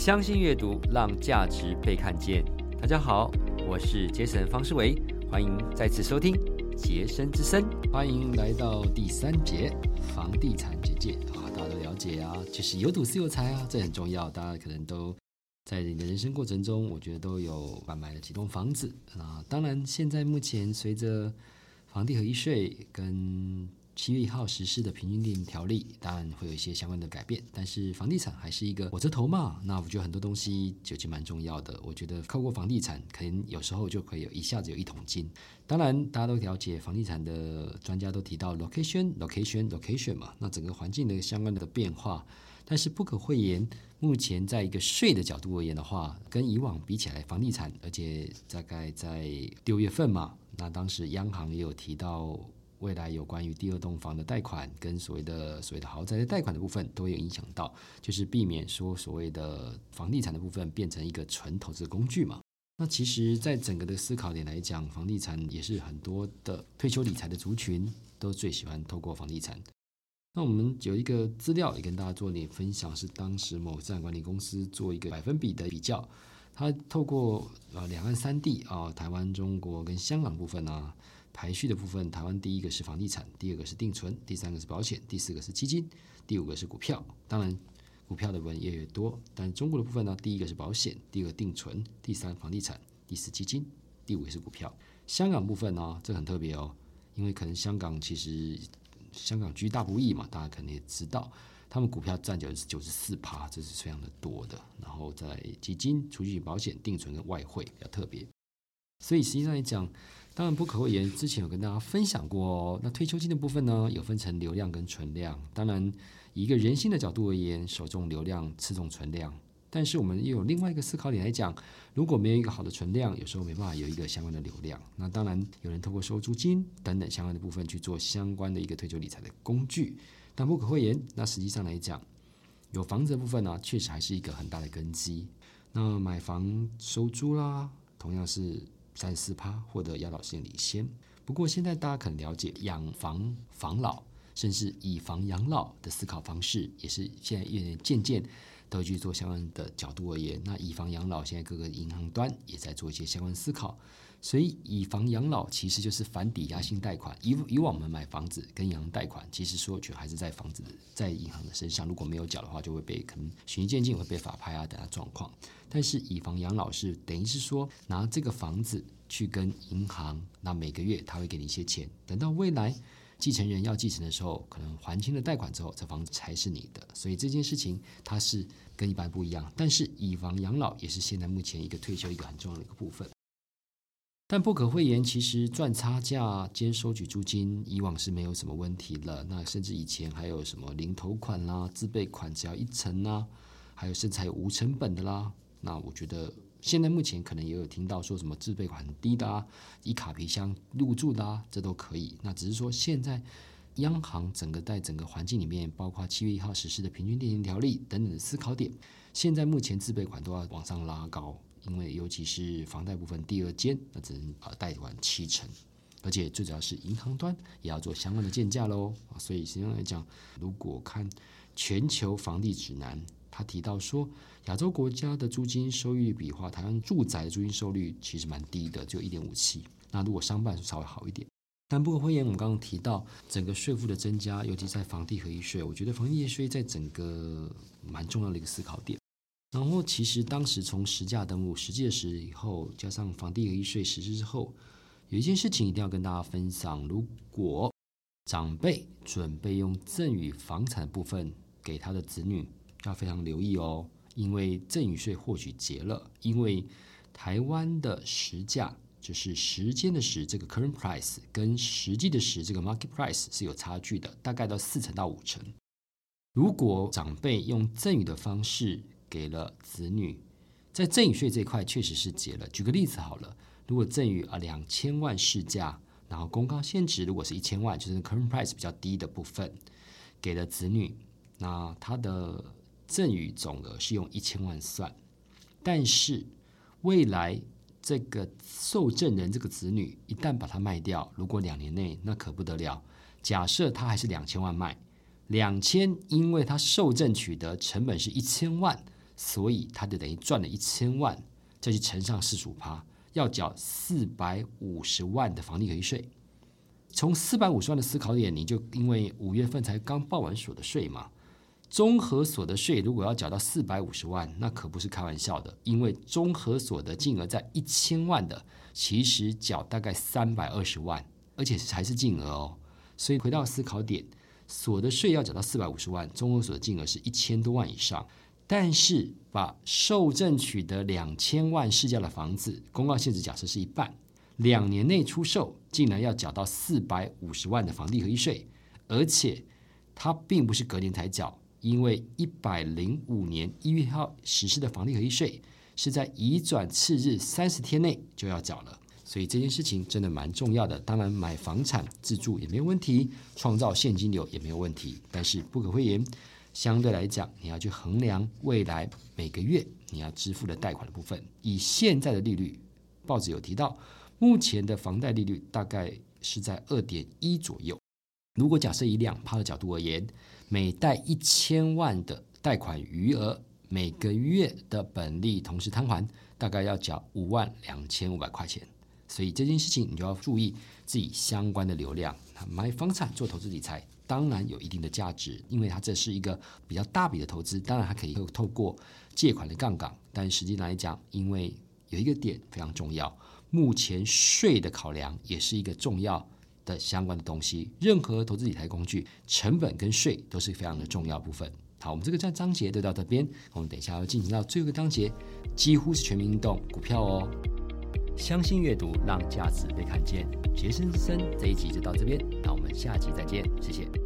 相信阅读，让价值被看见。大家好，我是杰森方世维，欢迎再次收听杰森之声。欢迎来到第三节房地产简介啊，大家都了解啊，就是有土是有财啊，这很重要。大家可能都在你的人生过程中，我觉得都有买买了几栋房子啊。当然，现在目前随着房地合一税跟七月一号实施的平均地条例，当然会有一些相关的改变，但是房地产还是一个火车头嘛。那我觉得很多东西就其实蛮重要的。我觉得透过房地产，可能有时候就可以有一下子有一桶金。当然，大家都了解房地产的专家都提到 location location location 嘛，那整个环境的相关的变化。但是不可讳言，目前在一个税的角度而言的话，跟以往比起来，房地产，而且大概在六月份嘛，那当时央行也有提到。未来有关于第二栋房的贷款跟所谓的所谓的豪宅的贷款的部分都有影响到，就是避免说所谓的房地产的部分变成一个纯投资工具嘛。那其实，在整个的思考点来讲，房地产也是很多的退休理财的族群都最喜欢透过房地产。那我们有一个资料也跟大家做点分享，是当时某资产管理公司做一个百分比的比较，它透过呃两岸三地啊，台湾、中国跟香港部分呢。排序的部分，台湾第一个是房地产，第二个是定存，第三个是保险，第四个是基金，第五个是股票。当然，股票的部分也越多。但中国的部分呢，第一个是保险，第二个定存，第三房地产，第四基金，第五个是股票。香港部分呢，这很特别哦，因为可能香港其实香港居大不易嘛，大家肯定也知道，他们股票占九九十四趴，这是非常的多的。然后在基金、储蓄、保险、定存跟外汇比较特别。所以实际上来讲，当然不可讳言，之前有跟大家分享过哦。那退休金的部分呢，有分成流量跟存量。当然，以一个人性的角度而言，首重流量，次重存量。但是我们又有另外一个思考点来讲，如果没有一个好的存量，有时候没办法有一个相关的流量。那当然，有人透过收租金等等相关的部分去做相关的一个退休理财的工具。但不可讳言，那实际上来讲，有房子的部分呢，确实还是一个很大的根基。那买房收租啦，同样是。三四趴获得养老性领先。不过现在大家可能了解养房防老，甚至以房养老的思考方式，也是现在越渐渐都去做相关的角度而言。那以房养老，现在各个银行端也在做一些相关思考。所以，以房养老其实就是反抵押性贷款。以以往我们买房子跟银行贷款，其实所有权还是在房子在银行的身上。如果没有缴的话，就会被可能循序渐进会被法拍啊等状况。但是以房养老是等于是说拿这个房子去跟银行，那每个月他会给你一些钱，等到未来继承人要继承的时候，可能还清了贷款之后，这房子才是你的。所以这件事情它是跟一般不一样。但是以房养老也是现在目前一个退休一个很重要的一个部分。但不可讳言，其实赚差价兼收取租金，以往是没有什么问题了。那甚至以前还有什么零头款啦、自备款只要一成啦，还有甚至还有无成本的啦。那我觉得现在目前可能也有听到说什么自备款很低的啊，以卡皮箱入住的啊，这都可以。那只是说现在央行整个在整个环境里面，包括七月一号实施的平均电金条例等等的思考点，现在目前自备款都要往上拉高。因为尤其是房贷部分第二间，那只能呃贷款七成，而且最主要是银行端也要做相关的建价喽，所以实际上来讲，如果看全球房地指南，他提到说亚洲国家的租金收益率比话，台湾住宅的租金收率其实蛮低的，只有一点五七。那如果商办稍微好一点，但不过会言我们刚刚提到整个税负的增加，尤其在房地合一税，我觉得房地合一税在整个蛮重要的一个思考点。然后，其实当时从实价登录实际的时以后，加上房地合一税实施之后，有一件事情一定要跟大家分享：如果长辈准备用赠与房产部分给他的子女，要非常留意哦，因为赠与税或许结了，因为台湾的实价就是时间的时这个 current price 跟实际的时这个 market price 是有差距的，大概到四成到五成。如果长辈用赠与的方式，给了子女，在赠与税这一块确实是结了。举个例子好了，如果赠与啊两千万市价，然后公告现值如果是一千万，就是 current price 比较低的部分，给了子女，那他的赠与总额是用一千万算。但是未来这个受赠人这个子女一旦把它卖掉，如果两年内那可不得了，假设他还是两千万卖，两千，因为他受赠取得成本是一千万。所以他就等于赚了一千万，再去乘上四十五趴，要缴四百五十万的房地产税。从四百五十万的思考点，你就因为五月份才刚报完所得税嘛，综合所得税如果要缴到四百五十万，那可不是开玩笑的，因为综合所得金额在一千万的，其实缴大概三百二十万，而且还是净额哦。所以回到思考点，所得税要缴到四百五十万，综合所得金额是一千多万以上，但是把受赠取得两千万市价的房子，公告限制假设是一半。两年内出售，竟然要缴到四百五十万的房地合一税，而且它并不是隔年才缴，因为一百零五年一月号实施的房地合一税是在移转次日三十天内就要缴了，所以这件事情真的蛮重要的。当然，买房产自住也没有问题，创造现金流也没有问题，但是不可讳言，相对来讲，你要去衡量未来每个月你要支付的贷款的部分，以现在的利率，报纸有提到。目前的房贷利率大概是在二点一左右。如果假设以两趴的角度而言，每贷一千万的贷款余额，每个月的本利同时摊还，大概要缴五万两千五百块钱。所以这件事情你就要注意自己相关的流量。买房产做投资理财当然有一定的价值，因为它这是一个比较大笔的投资，当然它可以透过借款的杠杆。但实际来讲，因为有一个点非常重要。目前税的考量也是一个重要的相关的东西。任何投资理财工具，成本跟税都是非常的重要部分。好，我们这个章章节就到这边，我们等一下要进行到最后一个章节，几乎是全民运动股票哦。相信阅读，让价值被看见。杰森之声这一集就到这边，那我们下集再见，谢谢。